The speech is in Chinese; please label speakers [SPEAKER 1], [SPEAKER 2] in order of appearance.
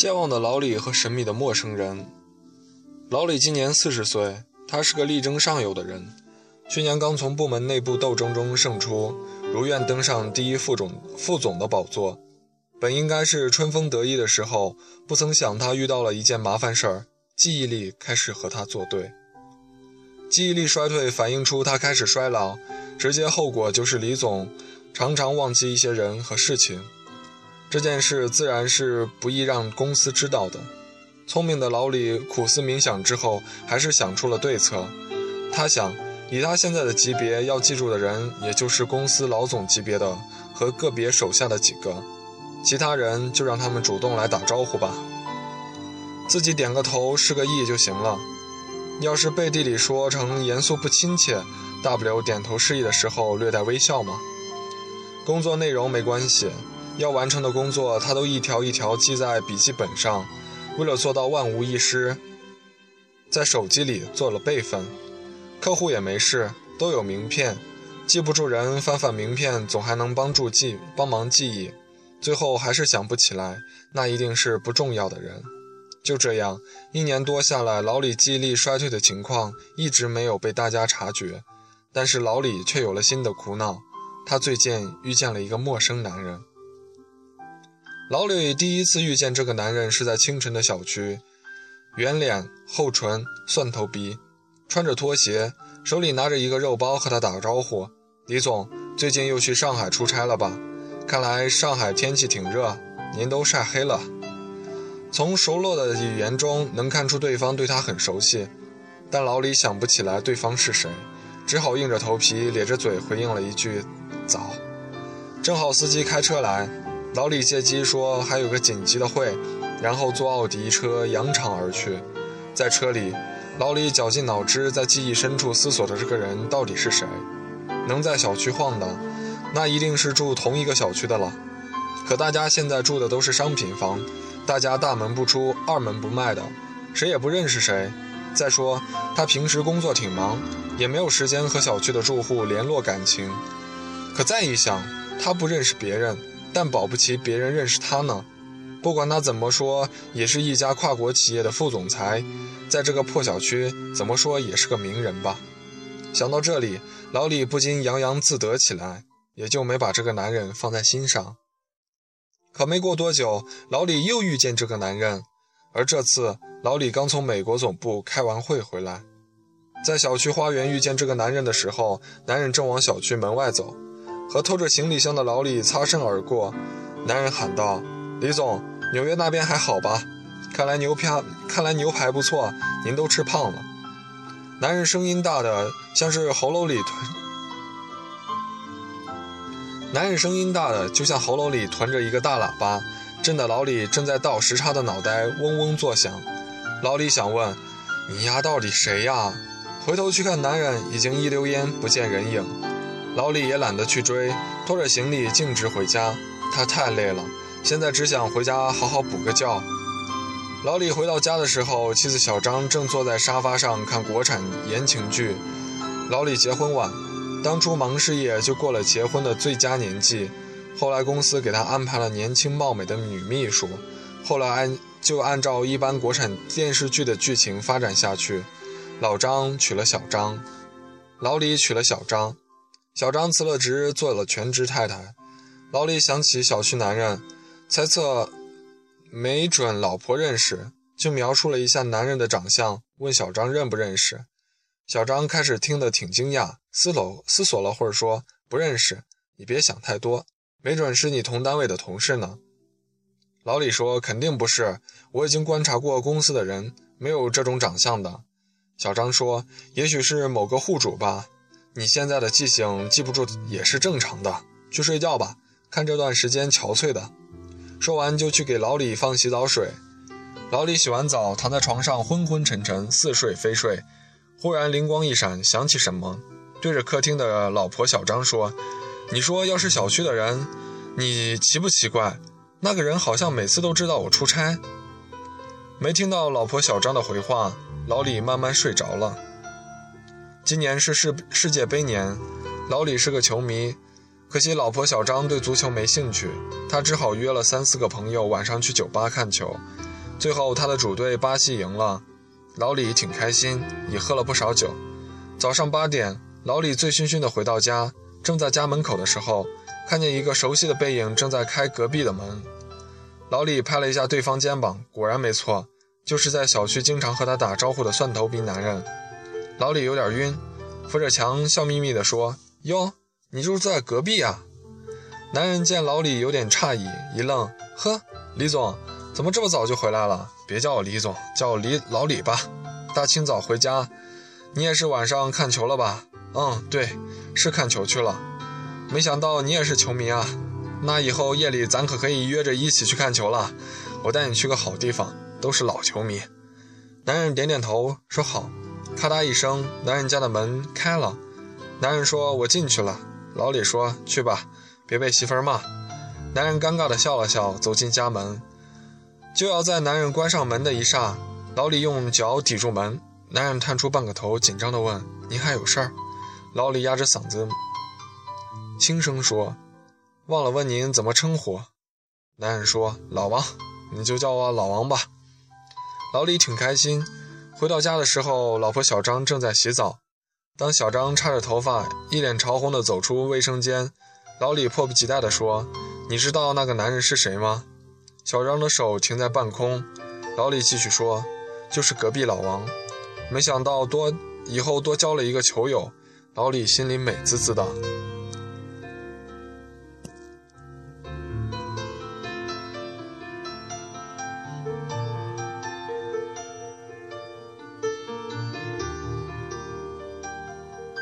[SPEAKER 1] 健忘的老李和神秘的陌生人。老李今年四十岁，他是个力争上游的人。去年刚从部门内部斗争中胜出，如愿登上第一副总副总的宝座。本应该是春风得意的时候，不曾想他遇到了一件麻烦事儿，记忆力开始和他作对。记忆力衰退反映出他开始衰老，直接后果就是李总常常忘记一些人和事情。这件事自然是不易让公司知道的。聪明的老李苦思冥想之后，还是想出了对策。他想，以他现在的级别，要记住的人也就是公司老总级别的和个别手下的几个，其他人就让他们主动来打招呼吧。自己点个头，是个意就行了。要是背地里说成严肃不亲切，大不了点头示意的时候略带微笑嘛。工作内容没关系。要完成的工作，他都一条一条记在笔记本上，为了做到万无一失，在手机里做了备份。客户也没事，都有名片，记不住人，翻翻名片总还能帮助记，帮忙记忆。最后还是想不起来，那一定是不重要的人。就这样，一年多下来，老李记忆力衰退的情况一直没有被大家察觉，但是老李却有了新的苦恼，他最近遇见了一个陌生男人。老李第一次遇见这个男人是在清晨的小区，圆脸、厚唇、蒜头鼻，穿着拖鞋，手里拿着一个肉包，和他打招呼：“李总，最近又去上海出差了吧？看来上海天气挺热，您都晒黑了。”从熟络的语言中能看出对方对他很熟悉，但老李想不起来对方是谁，只好硬着头皮咧着嘴回应了一句：“早。”正好司机开车来。老李借机说还有个紧急的会，然后坐奥迪车扬长而去。在车里，老李绞尽脑汁，在记忆深处思索着这个人到底是谁。能在小区晃的，那一定是住同一个小区的了。可大家现在住的都是商品房，大家大门不出二门不迈的，谁也不认识谁。再说他平时工作挺忙，也没有时间和小区的住户联络感情。可再一想，他不认识别人。但保不齐别人认识他呢。不管他怎么说，也是一家跨国企业的副总裁，在这个破小区，怎么说也是个名人吧。想到这里，老李不禁洋洋自得起来，也就没把这个男人放在心上。可没过多久，老李又遇见这个男人，而这次老李刚从美国总部开完会回来，在小区花园遇见这个男人的时候，男人正往小区门外走。和拖着行李箱的老李擦身而过，男人喊道：“李总，纽约那边还好吧？看来牛排，看来牛排不错，您都吃胖了。”男人声音大的像是喉咙里吞，男人声音大的就像喉咙里囤着一个大喇叭，震得老李正在倒时差的脑袋嗡嗡作响。老李想问：“你丫到底谁呀？”回头去看，男人已经一溜烟不见人影。老李也懒得去追，拖着行李径直回家。他太累了，现在只想回家好好补个觉。老李回到家的时候，妻子小张正坐在沙发上看国产言情剧。老李结婚晚，当初忙事业就过了结婚的最佳年纪。后来公司给他安排了年轻貌美的女秘书。后来按就按照一般国产电视剧的剧情发展下去，老张娶了小张，老李娶了小张。小张辞了职，做了全职太太。老李想起小区男人，猜测没准老婆认识，就描述了一下男人的长相，问小张认不认识。小张开始听得挺惊讶，思了思索了会儿，说不认识。你别想太多，没准是你同单位的同事呢。老李说肯定不是，我已经观察过公司的人，没有这种长相的。小张说也许是某个户主吧。你现在的记性记不住也是正常的，去睡觉吧。看这段时间憔悴的。说完就去给老李放洗澡水。老李洗完澡躺在床上昏昏沉沉，似睡非睡。忽然灵光一闪，想起什么，对着客厅的老婆小张说：“你说要是小区的人，你奇不奇怪？那个人好像每次都知道我出差。”没听到老婆小张的回话，老李慢慢睡着了。今年是世世界杯年，老李是个球迷，可惜老婆小张对足球没兴趣，他只好约了三四个朋友晚上去酒吧看球。最后他的主队巴西赢了，老李挺开心，也喝了不少酒。早上八点，老李醉醺醺的回到家，正在家门口的时候，看见一个熟悉的背影正在开隔壁的门。老李拍了一下对方肩膀，果然没错，就是在小区经常和他打招呼的蒜头鼻男人。老李有点晕，扶着墙笑眯眯地说：“哟，你住在隔壁啊？”男人见老李有点诧异，一愣：“呵，李总，怎么这么早就回来了？别叫我李总，叫我李老李吧。大清早回家。”你也是晚上看球了吧？嗯，对，是看球去了。没想到你也是球迷啊！那以后夜里咱可可以约着一起去看球了。我带你去个好地方，都是老球迷。男人点点头说好。咔嗒一声，男人家的门开了。男人说：“我进去了。”老李说：“去吧，别被媳妇骂。”男人尴尬地笑了笑，走进家门。就要在男人关上门的一刹，老李用脚抵住门。男人探出半个头，紧张地问：“您还有事儿？”老李压着嗓子，轻声说：“忘了问您怎么称呼。”男人说：“老王，你就叫我老王吧。”老李挺开心。回到家的时候，老婆小张正在洗澡。当小张插着头发，一脸潮红地走出卫生间，老李迫不及待地说：“你知道那个男人是谁吗？”小张的手停在半空。老李继续说：“就是隔壁老王。”没想到多以后多交了一个球友，老李心里美滋滋的。